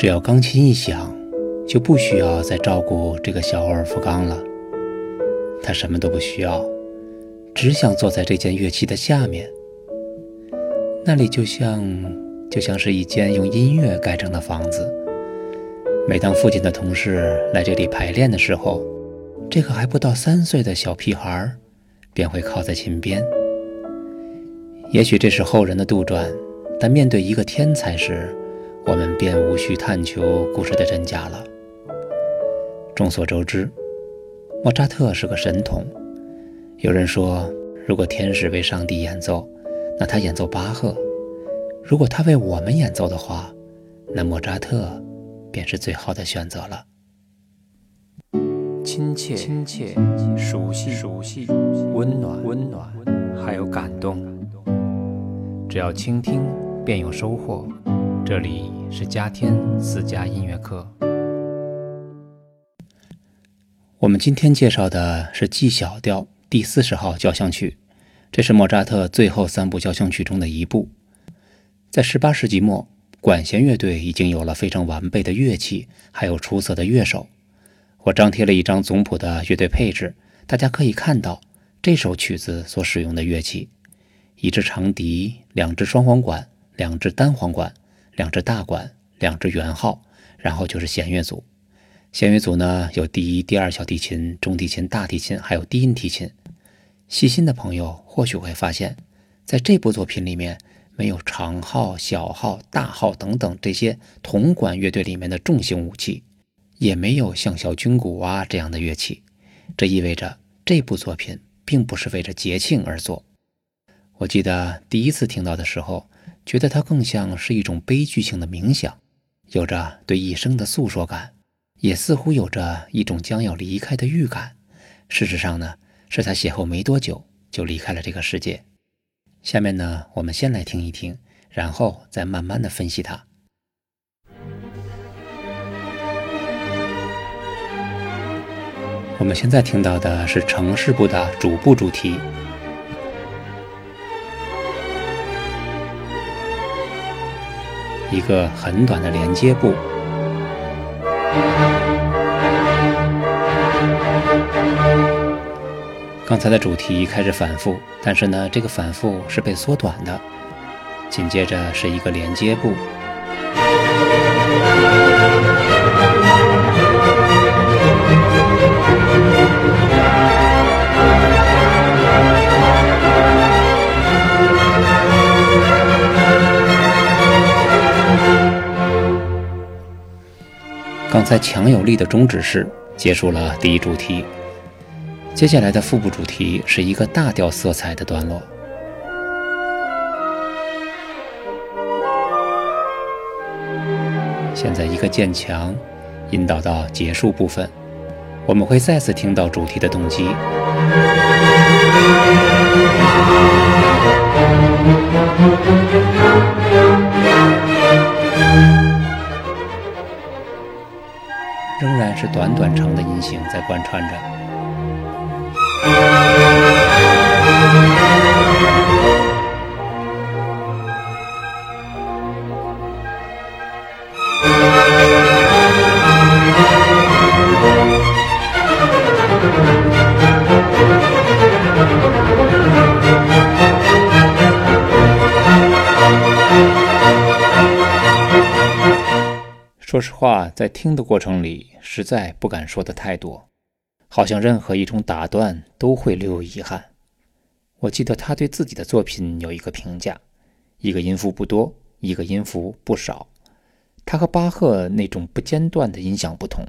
只要钢琴一响，就不需要再照顾这个小欧尔夫冈了。他什么都不需要，只想坐在这件乐器的下面。那里就像就像是一间用音乐盖成的房子。每当父亲的同事来这里排练的时候，这个还不到三岁的小屁孩便会靠在琴边。也许这是后人的杜撰，但面对一个天才时，我们便无需探求故事的真假了。众所周知，莫扎特是个神童。有人说，如果天使为上帝演奏，那他演奏巴赫；如果他为我们演奏的话，那莫扎特便是最好的选择了。亲切、亲切、熟悉、熟悉、温暖、温暖，还有感动。只要倾听，便有收获。这里是嘉天私家音乐课。我们今天介绍的是 G 小调第四十号交响曲，这是莫扎特最后三部交响曲中的一部。在十八世纪末，管弦乐队已经有了非常完备的乐器，还有出色的乐手。我张贴了一张总谱的乐队配置，大家可以看到这首曲子所使用的乐器。一支长笛，两支双簧管，两支单簧管，两只大管，两只圆号，然后就是弦乐组。弦乐组呢有第一、第二小提琴、中提琴、大提琴，还有低音提琴。细心的朋友或许会发现，在这部作品里面没有长号、小号、大号等等这些铜管乐队里面的重型武器，也没有像小军鼓啊这样的乐器。这意味着这部作品并不是为了节庆而作。我记得第一次听到的时候，觉得它更像是一种悲剧性的冥想，有着对一生的诉说感，也似乎有着一种将要离开的预感。事实上呢，是他写后没多久就离开了这个世界。下面呢，我们先来听一听，然后再慢慢的分析它。我们现在听到的是城市部的主部主题。一个很短的连接部，刚才的主题开始反复，但是呢，这个反复是被缩短的。紧接着是一个连接部。刚才强有力的终止式结束了第一主题，接下来的副部主题是一个大调色彩的段落。现在一个渐强，引导到结束部分，我们会再次听到主题的动机。仍然是短短长的音型在贯穿着。说实话，在听的过程里，实在不敢说的太多，好像任何一种打断都会留有遗憾。我记得他对自己的作品有一个评价：一个音符不多，一个音符不少。他和巴赫那种不间断的音响不同，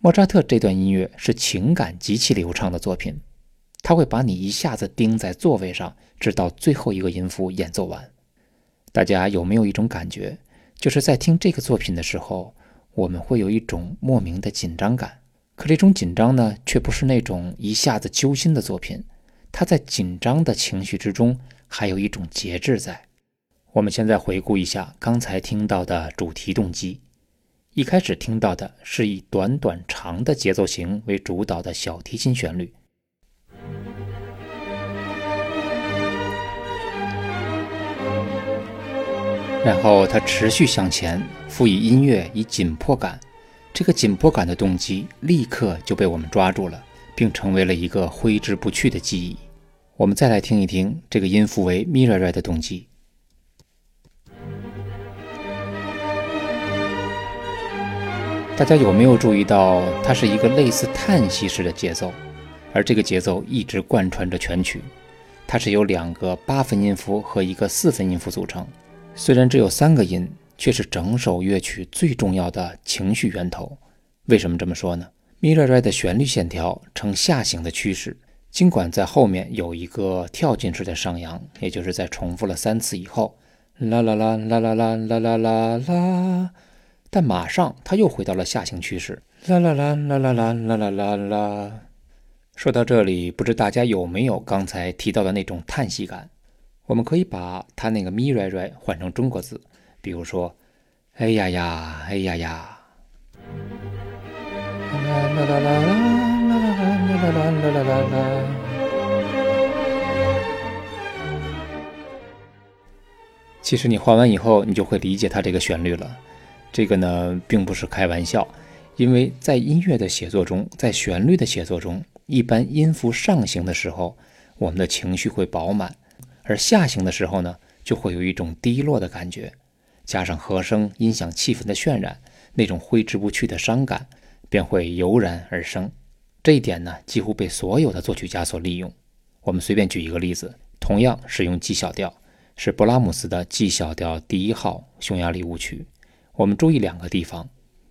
莫扎特这段音乐是情感极其流畅的作品，他会把你一下子钉在座位上，直到最后一个音符演奏完。大家有没有一种感觉？就是在听这个作品的时候，我们会有一种莫名的紧张感。可这种紧张呢，却不是那种一下子揪心的作品。它在紧张的情绪之中，还有一种节制在。我们现在回顾一下刚才听到的主题动机。一开始听到的是以短短长的节奏型为主导的小提琴旋律。然后他持续向前，赋予音乐以紧迫感。这个紧迫感的动机立刻就被我们抓住了，并成为了一个挥之不去的记忆。我们再来听一听这个音符为咪瑞瑞的动机。大家有没有注意到，它是一个类似叹息式的节奏，而这个节奏一直贯穿着全曲。它是由两个八分音符和一个四分音符组成。虽然只有三个音，却是整首乐曲最重要的情绪源头。为什么这么说呢？咪瑞瑞的旋律线条呈下行的趋势，尽管在后面有一个跳进式的上扬，也就是在重复了三次以后，啦啦啦啦啦啦啦啦啦啦。但马上他又回到了下行趋势，啦啦啦啦啦啦啦啦啦啦。说到这里，不知大家有没有刚才提到的那种叹息感？我们可以把它那个咪瑞瑞换成中国字，比如说，哎呀呀，哎呀呀。啦啦啦啦啦啦啦啦啦啦啦。其实你换完以后，你就会理解它这个旋律了。这个呢，并不是开玩笑，因为在音乐的写作中，在旋律的写作中，一般音符上行的时候，我们的情绪会饱满；而下行的时候呢，就会有一种低落的感觉，加上和声音响气氛的渲染，那种挥之不去的伤感便会油然而生。这一点呢，几乎被所有的作曲家所利用。我们随便举一个例子，同样使用 G 小调，是勃拉姆斯的 G 小调第一号匈牙利舞曲。我们注意两个地方：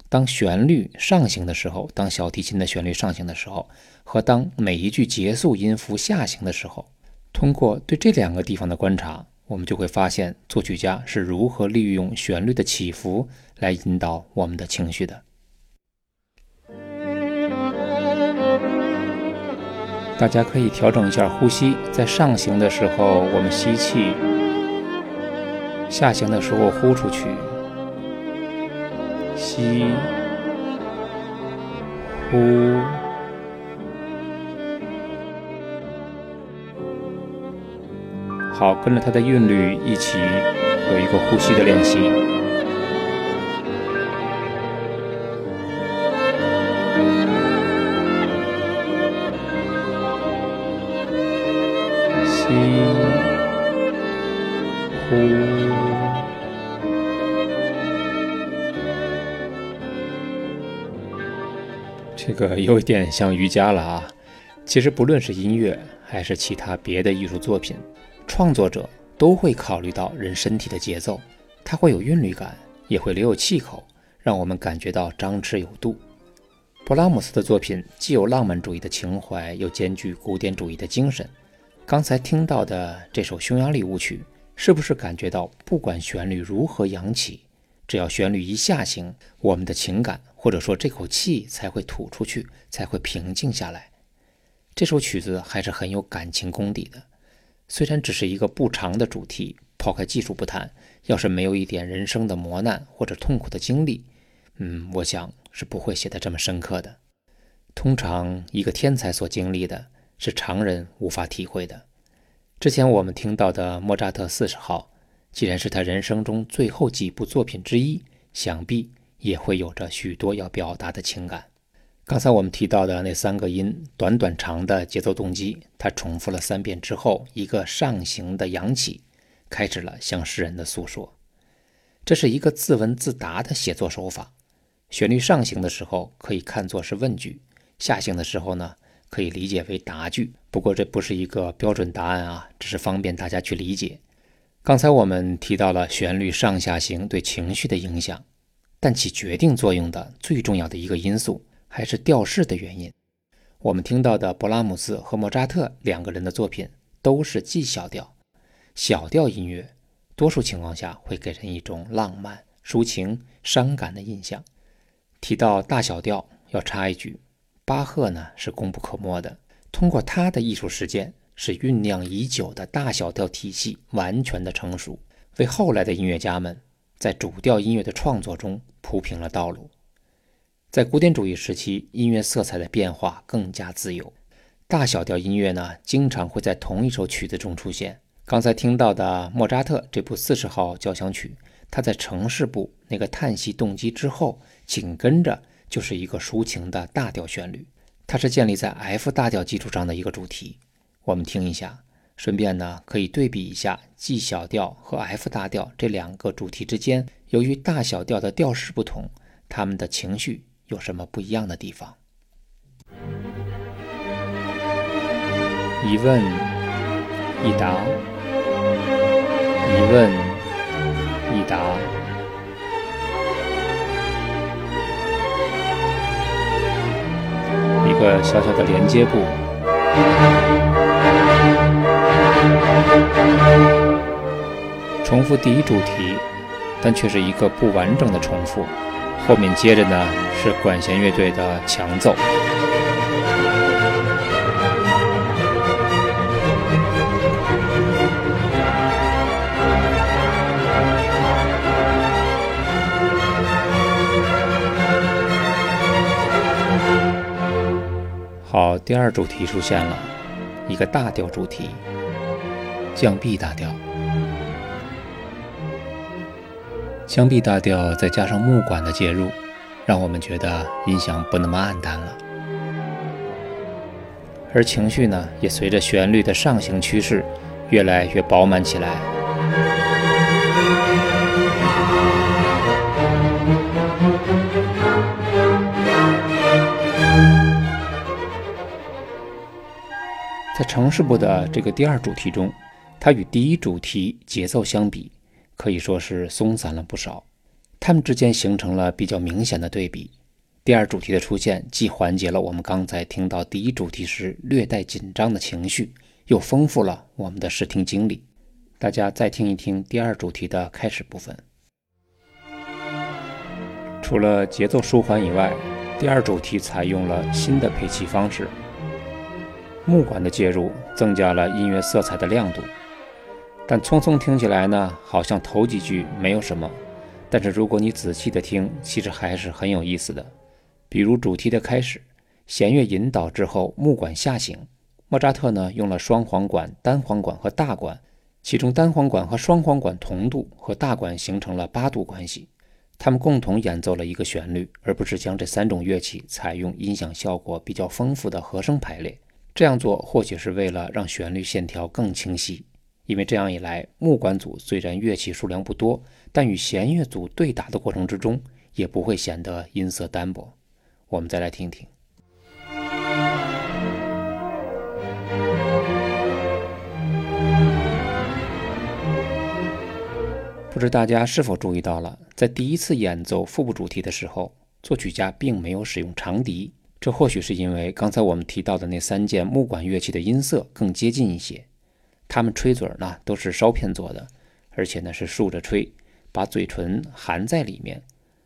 当旋律上行的时候，当小提琴的旋律上行的时候，和当每一句结束音符下行的时候。通过对这两个地方的观察，我们就会发现作曲家是如何利用旋律的起伏来引导我们的情绪的。大家可以调整一下呼吸，在上行的时候我们吸气，下行的时候呼出去。吸，呼，好，跟着它的韵律一起有一个呼吸的练习。吸，呼。这个有点像瑜伽了啊！其实不论是音乐还是其他别的艺术作品，创作者都会考虑到人身体的节奏，它会有韵律感，也会留有气口，让我们感觉到张弛有度。勃拉姆斯的作品既有浪漫主义的情怀，又兼具古典主义的精神。刚才听到的这首匈牙利舞曲，是不是感觉到不管旋律如何扬起？只要旋律一下行，我们的情感或者说这口气才会吐出去，才会平静下来。这首曲子还是很有感情功底的。虽然只是一个不长的主题，抛开技术不谈，要是没有一点人生的磨难或者痛苦的经历，嗯，我想是不会写得这么深刻的。通常一个天才所经历的是常人无法体会的。之前我们听到的莫扎特四十号。既然是他人生中最后几部作品之一，想必也会有着许多要表达的情感。刚才我们提到的那三个音，短短长的节奏动机，他重复了三遍之后，一个上行的扬起，开始了向世人的诉说。这是一个自问自答的写作手法。旋律上行的时候可以看作是问句，下行的时候呢，可以理解为答句。不过这不是一个标准答案啊，只是方便大家去理解。刚才我们提到了旋律上下行对情绪的影响，但起决定作用的最重要的一个因素还是调式的原因。我们听到的勃拉姆斯和莫扎特两个人的作品都是 G 小调，小调音乐多数情况下会给人一种浪漫、抒情、伤感的印象。提到大小调，要插一句，巴赫呢是功不可没的，通过他的艺术实践。使酝酿已久的大小调体系完全的成熟，为后来的音乐家们在主调音乐的创作中铺平了道路。在古典主义时期，音乐色彩的变化更加自由，大小调音乐呢，经常会在同一首曲子中出现。刚才听到的莫扎特这部四十号交响曲，它在城市部那个叹息动机之后，紧跟着就是一个抒情的大调旋律。它是建立在 F 大调基础上的一个主题。我们听一下，顺便呢可以对比一下 G 小调和 F 大调这两个主题之间，由于大小调的调式不同，他们的情绪有什么不一样的地方？一问一答，一问一答。一个小小的连接部，重复第一主题，但却是一个不完整的重复。后面接着呢是管弦乐队的强奏。好，第二主题出现了，一个大调主题，降 B 大调，降 B 大调，再加上木管的介入，让我们觉得音响不那么暗淡了，而情绪呢，也随着旋律的上行趋势，越来越饱满起来。在城市部的这个第二主题中，它与第一主题节奏相比，可以说是松散了不少。它们之间形成了比较明显的对比。第二主题的出现，既缓解了我们刚才听到第一主题时略带紧张的情绪，又丰富了我们的视听经历。大家再听一听第二主题的开始部分。除了节奏舒缓以外，第二主题采用了新的配器方式。木管的介入增加了音乐色彩的亮度，但匆匆听起来呢，好像头几句没有什么。但是如果你仔细的听，其实还是很有意思的。比如主题的开始，弦乐引导之后，木管下行，莫扎特呢用了双簧管、单簧管和大管，其中单簧管和双簧管同度，和大管形成了八度关系，他们共同演奏了一个旋律，而不是将这三种乐器采用音响效果比较丰富的和声排列。这样做或许是为了让旋律线条更清晰，因为这样一来，木管组虽然乐器数量不多，但与弦乐组对打的过程之中，也不会显得音色单薄。我们再来听听，不知大家是否注意到了，在第一次演奏副部主题的时候，作曲家并没有使用长笛。这或许是因为刚才我们提到的那三件木管乐器的音色更接近一些，它们吹嘴呢都是烧片做的，而且呢是竖着吹，把嘴唇含在里面。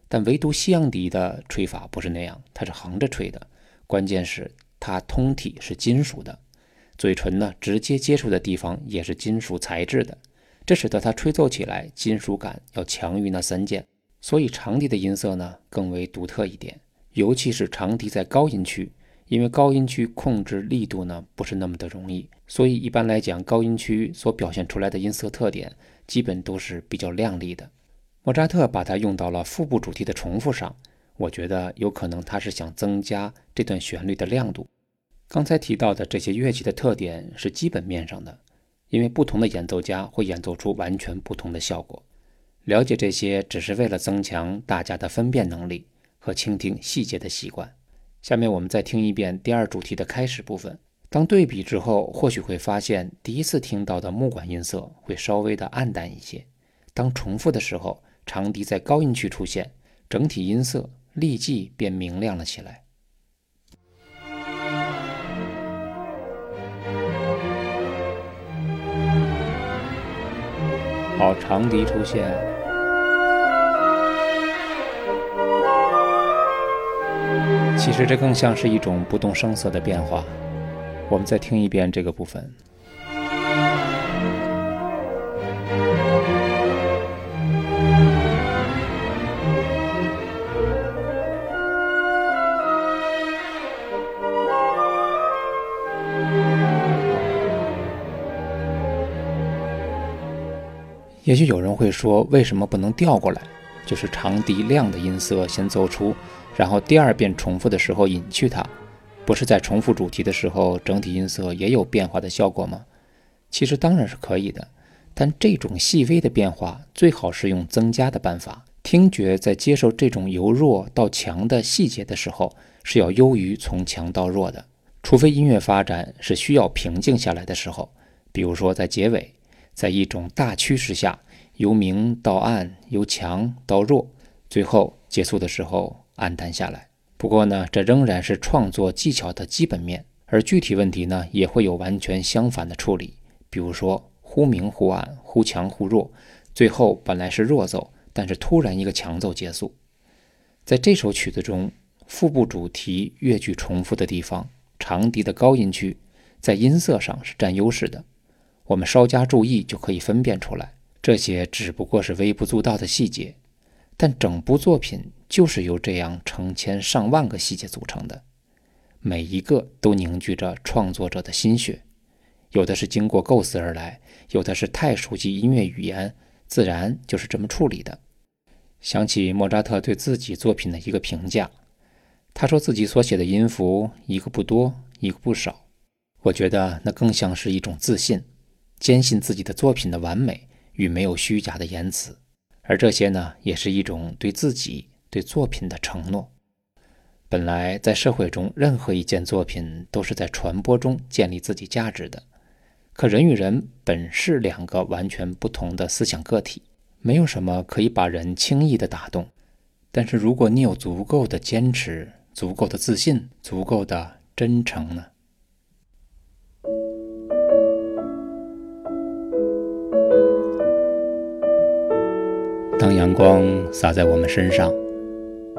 但唯独西洋笛的吹法不是那样，它是横着吹的。关键是它通体是金属的，嘴唇呢直接接触的地方也是金属材质的，这使得它吹奏起来金属感要强于那三件，所以长笛的音色呢更为独特一点。尤其是长笛在高音区，因为高音区控制力度呢不是那么的容易，所以一般来讲，高音区所表现出来的音色特点基本都是比较亮丽的。莫扎特把它用到了腹部主题的重复上，我觉得有可能他是想增加这段旋律的亮度。刚才提到的这些乐器的特点是基本面上的，因为不同的演奏家会演奏出完全不同的效果。了解这些只是为了增强大家的分辨能力。和倾听细节的习惯。下面我们再听一遍第二主题的开始部分。当对比之后，或许会发现第一次听到的木管音色会稍微的暗淡一些。当重复的时候，长笛在高音区出现，整体音色立即便明亮了起来。好，长笛出现。其实这更像是一种不动声色的变化。我们再听一遍这个部分。也许有人会说，为什么不能调过来？就是长笛亮的音色先奏出，然后第二遍重复的时候隐去它，不是在重复主题的时候，整体音色也有变化的效果吗？其实当然是可以的，但这种细微的变化最好是用增加的办法。听觉在接受这种由弱到强的细节的时候，是要优于从强到弱的。除非音乐发展是需要平静下来的时候，比如说在结尾，在一种大趋势下。由明到暗，由强到弱，最后结束的时候暗淡下来。不过呢，这仍然是创作技巧的基本面，而具体问题呢，也会有完全相反的处理。比如说忽明忽暗，忽强忽弱，最后本来是弱奏，但是突然一个强奏结束。在这首曲子中，腹部主题乐句重复的地方，长笛的高音区在音色上是占优势的，我们稍加注意就可以分辨出来。这些只不过是微不足道的细节，但整部作品就是由这样成千上万个细节组成的，每一个都凝聚着创作者的心血。有的是经过构思而来，有的是太熟悉音乐语言，自然就是这么处理的。想起莫扎特对自己作品的一个评价，他说自己所写的音符一个不多，一个不少。我觉得那更像是一种自信，坚信自己的作品的完美。与没有虚假的言辞，而这些呢，也是一种对自己、对作品的承诺。本来在社会中，任何一件作品都是在传播中建立自己价值的。可人与人本是两个完全不同的思想个体，没有什么可以把人轻易的打动。但是如果你有足够的坚持、足够的自信、足够的真诚呢？当阳光洒在我们身上，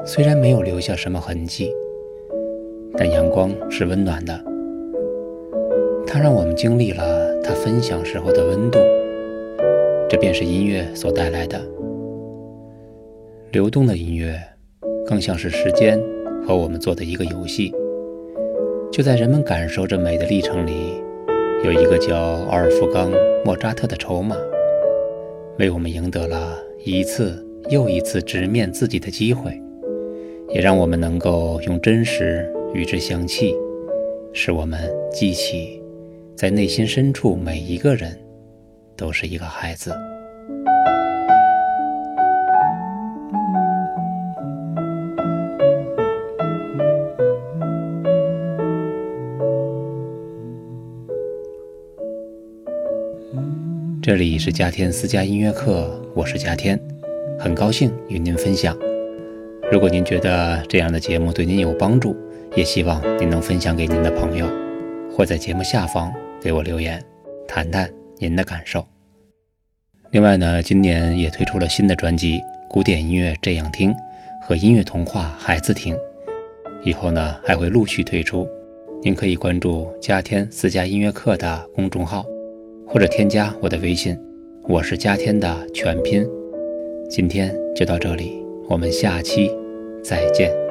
虽然没有留下什么痕迹，但阳光是温暖的。它让我们经历了它分享时候的温度，这便是音乐所带来的。流动的音乐，更像是时间和我们做的一个游戏。就在人们感受着美的历程里，有一个叫奥尔夫冈·莫扎特的筹码，为我们赢得了。一次又一次直面自己的机会，也让我们能够用真实与之相契，使我们记起，在内心深处每一个人都是一个孩子。这里是嘉天私家音乐课，我是嘉天，很高兴与您分享。如果您觉得这样的节目对您有帮助，也希望您能分享给您的朋友，或在节目下方给我留言，谈谈您的感受。另外呢，今年也推出了新的专辑《古典音乐这样听》和音乐童话孩子听，以后呢还会陆续推出，您可以关注嘉天私家音乐课的公众号。或者添加我的微信，我是嘉天的全拼。今天就到这里，我们下期再见。